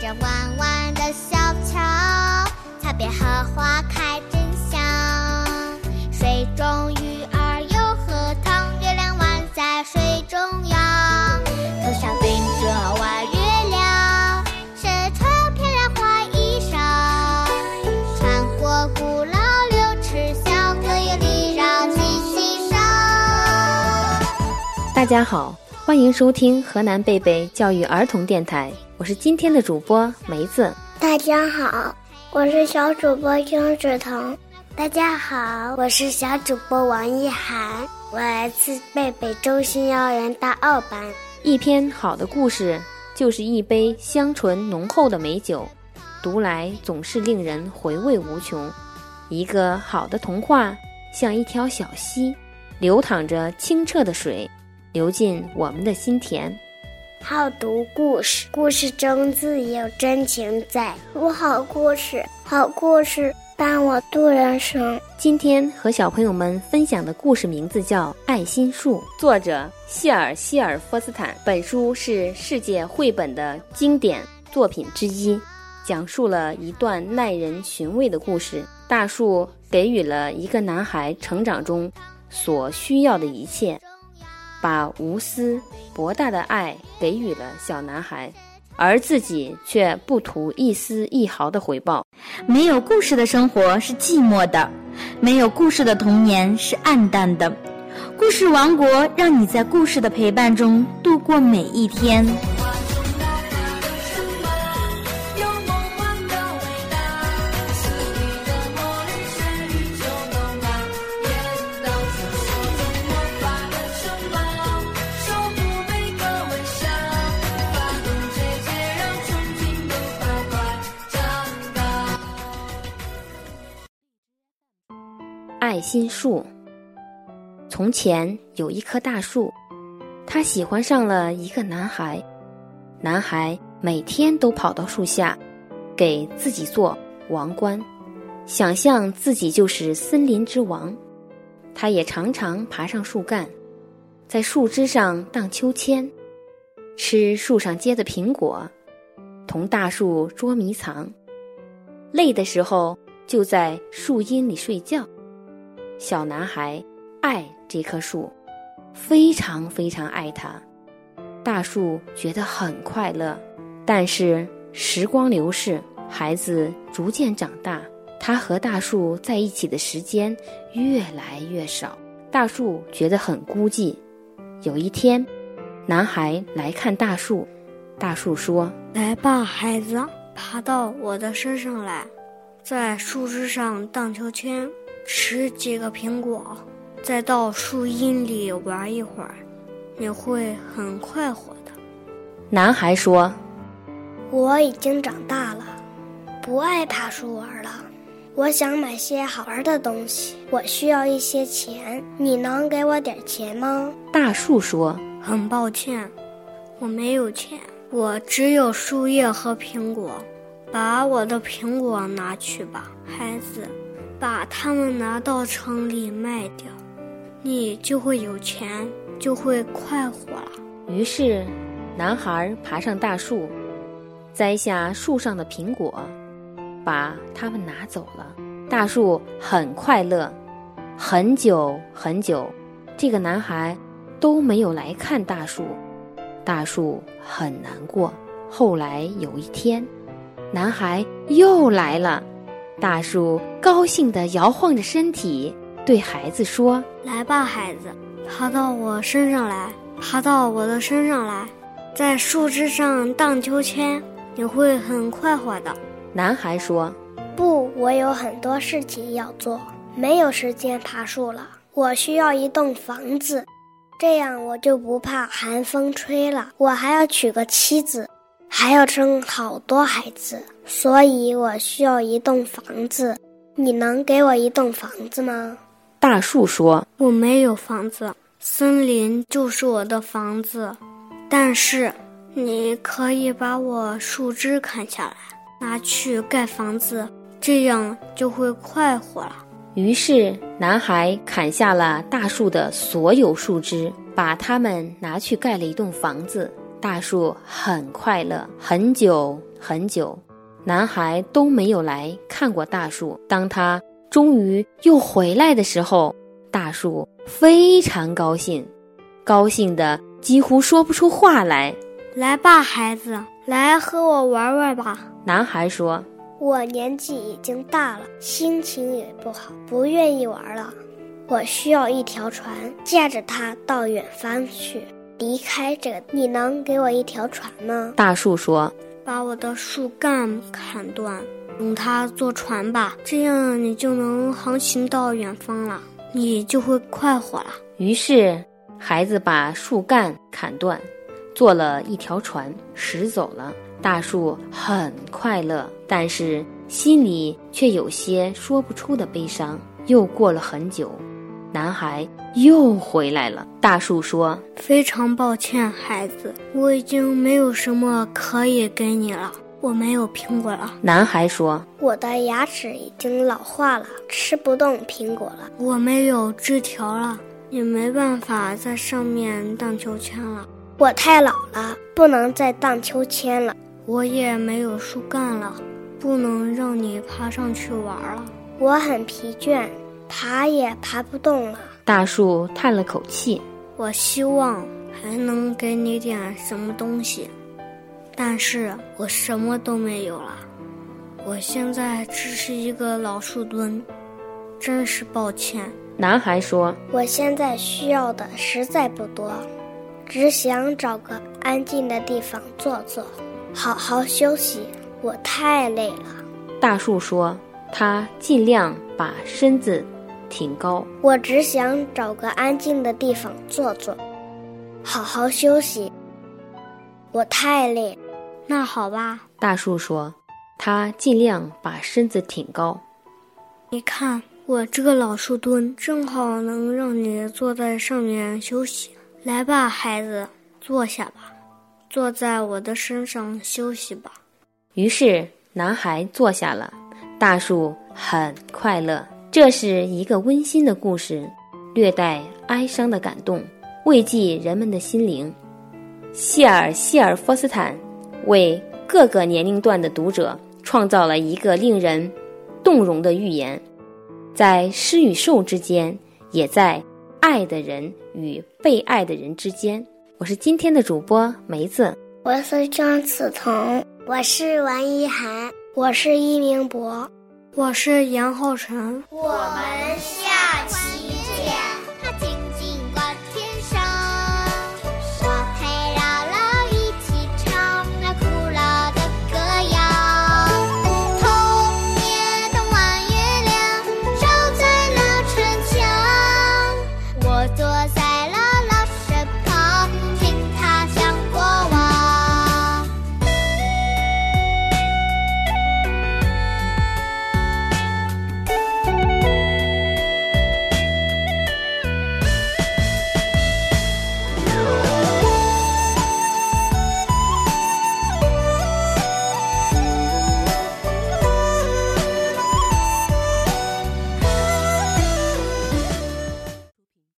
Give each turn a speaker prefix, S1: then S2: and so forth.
S1: 着弯弯的小桥，擦边荷花开真香。水中鱼儿游荷塘，月亮弯在水中央。头上顶着弯月亮，身穿漂亮花衣裳。穿过古老六尺巷，更有礼让你欣赏。
S2: 大家好，欢迎收听河南贝贝教育儿童电台，我是今天的主播梅子。
S3: 大家好，我是小主播邱志腾。大家好，我是小主播王一涵，我来自贝贝中心幼儿园大二班。
S2: 一篇好的故事就是一杯香醇浓厚的美酒，读来总是令人回味无穷。一个好的童话像一条小溪，流淌着清澈的水，流进我们的心田。
S3: 好读故事，故事中自有真情在。读好故事，好故事伴我度人生。
S2: 今天和小朋友们分享的故事名字叫《爱心树》，作者谢尔希尔弗斯坦。本书是世界绘本的经典作品之一，讲述了一段耐人寻味的故事。大树给予了一个男孩成长中所需要的一切，把无私博大的爱给予了小男孩，而自己却不图一丝一毫的回报。
S4: 没有故事的生活是寂寞的，没有故事的童年是暗淡的。故事王国让你在故事的陪伴中度过每一天。
S2: 爱心树。从前有一棵大树，它喜欢上了一个男孩。男孩每天都跑到树下，给自己做王冠，想象自己就是森林之王。他也常常爬上树干，在树枝上荡秋千，吃树上结的苹果，同大树捉迷藏。累的时候，就在树荫里睡觉。小男孩爱这棵树，非常非常爱它。大树觉得很快乐，但是时光流逝，孩子逐渐长大，他和大树在一起的时间越来越少。大树觉得很孤寂。有一天，男孩来看大树，大树说
S3: 来吧，孩子，爬到我的身上来，在树枝上荡秋千，吃几个苹果，再到树荫里玩一会儿，你会很快活的。：“
S2: 男孩说，
S3: 我已经长大了，不爱爬树玩了。我想买些好玩的东西，我需要一些钱，你能给我点钱吗？
S2: 大树说，
S3: 很抱歉，我没有钱，我只有树叶和苹果。把我的苹果拿去吧，孩子，把它们拿到城里卖掉，你就会有钱，就会快活了。
S2: 于是，男孩爬上大树，摘下树上的苹果，把它们拿走了。大树很快乐。很久很久，这个男孩都没有来看大树，大树很难过。后来有一天，男孩又来了，大树高兴地摇晃着身体，对孩子说
S3: 来吧，孩子，爬到我身上来，爬到我的身上来，在树枝上荡秋千，你会很快活的。：“
S2: 男孩说，
S3: 不，我有很多事情要做，没有时间爬树了。我需要一栋房子，这样我就不怕寒风吹了。我还要娶个妻子，还要生好多孩子，所以我需要一栋房子。你能给我一栋房子吗？
S2: 大树说，
S3: 我没有房子，森林就是我的房子，但是你可以把我树枝砍下来，拿去盖房子，这样就会快活了。
S2: 于是，男孩砍下了大树的所有树枝，把它们拿去盖了一栋房子。大树很快乐，很久很久，男孩都没有来看过大树。当他终于又回来的时候，大树非常高兴，高兴的几乎说不出话来。
S3: 来吧，孩子，来和我玩玩吧。
S2: 男孩说
S3: 我年纪已经大了，心情也不好，不愿意玩了。我需要一条船，驾着它到远方去，离开这个。你能给我一条船吗：“？
S2: 大树说，
S3: 把我的树干砍断，用它做船吧，这样你就能航行到远方了，你就会快活了。
S2: 于是孩子把树干砍断，做了一条船，驶走了。大树很快乐，但是心里却有些说不出的悲伤。又过了很久，男孩又回来了。大树说
S3: 非常抱歉，孩子，我已经没有什么可以给你了。我没有苹果了。：“
S2: 男孩说，
S3: 我的牙齿已经老化了，吃不动苹果了。我没有枝条了，也没办法在上面荡秋千了。我太老了，不能再荡秋千了。我也没有树干了，不能让你爬上去玩了。我很疲倦，爬也爬不动了。
S2: 大树叹了口气。
S3: 我希望还能给你点什么东西，但是我什么都没有了。我现在只是一个老树墩，真是抱歉。
S2: 男孩说
S3: 我现在需要的实在不多，只想找个安静的地方坐坐，好好休息。我太累了，：“
S2: 大树说，他尽量把身子挺高。
S3: 我只想找个安静的地方坐坐，好好休息。我太累。那好吧，
S2: 大树说，他尽量把身子挺高。
S3: 你看，我这个老树墩正好能让你坐在上面休息。来吧，孩子，坐下吧，坐在我的身上休息吧。
S2: 于是，男孩坐下了。大树很快乐。这是一个温馨的故事，略带哀伤的感动，慰藉人们的心灵。谢尔希尔佛斯坦为各个年龄段的读者创造了一个令人动容的寓言，在施与受之间，也在爱的人与被爱的人之间。我是今天的主播梅子。
S3: 我是张子彤，我是王一涵，我是一明博，我是杨浩辰。
S1: 我们下期见。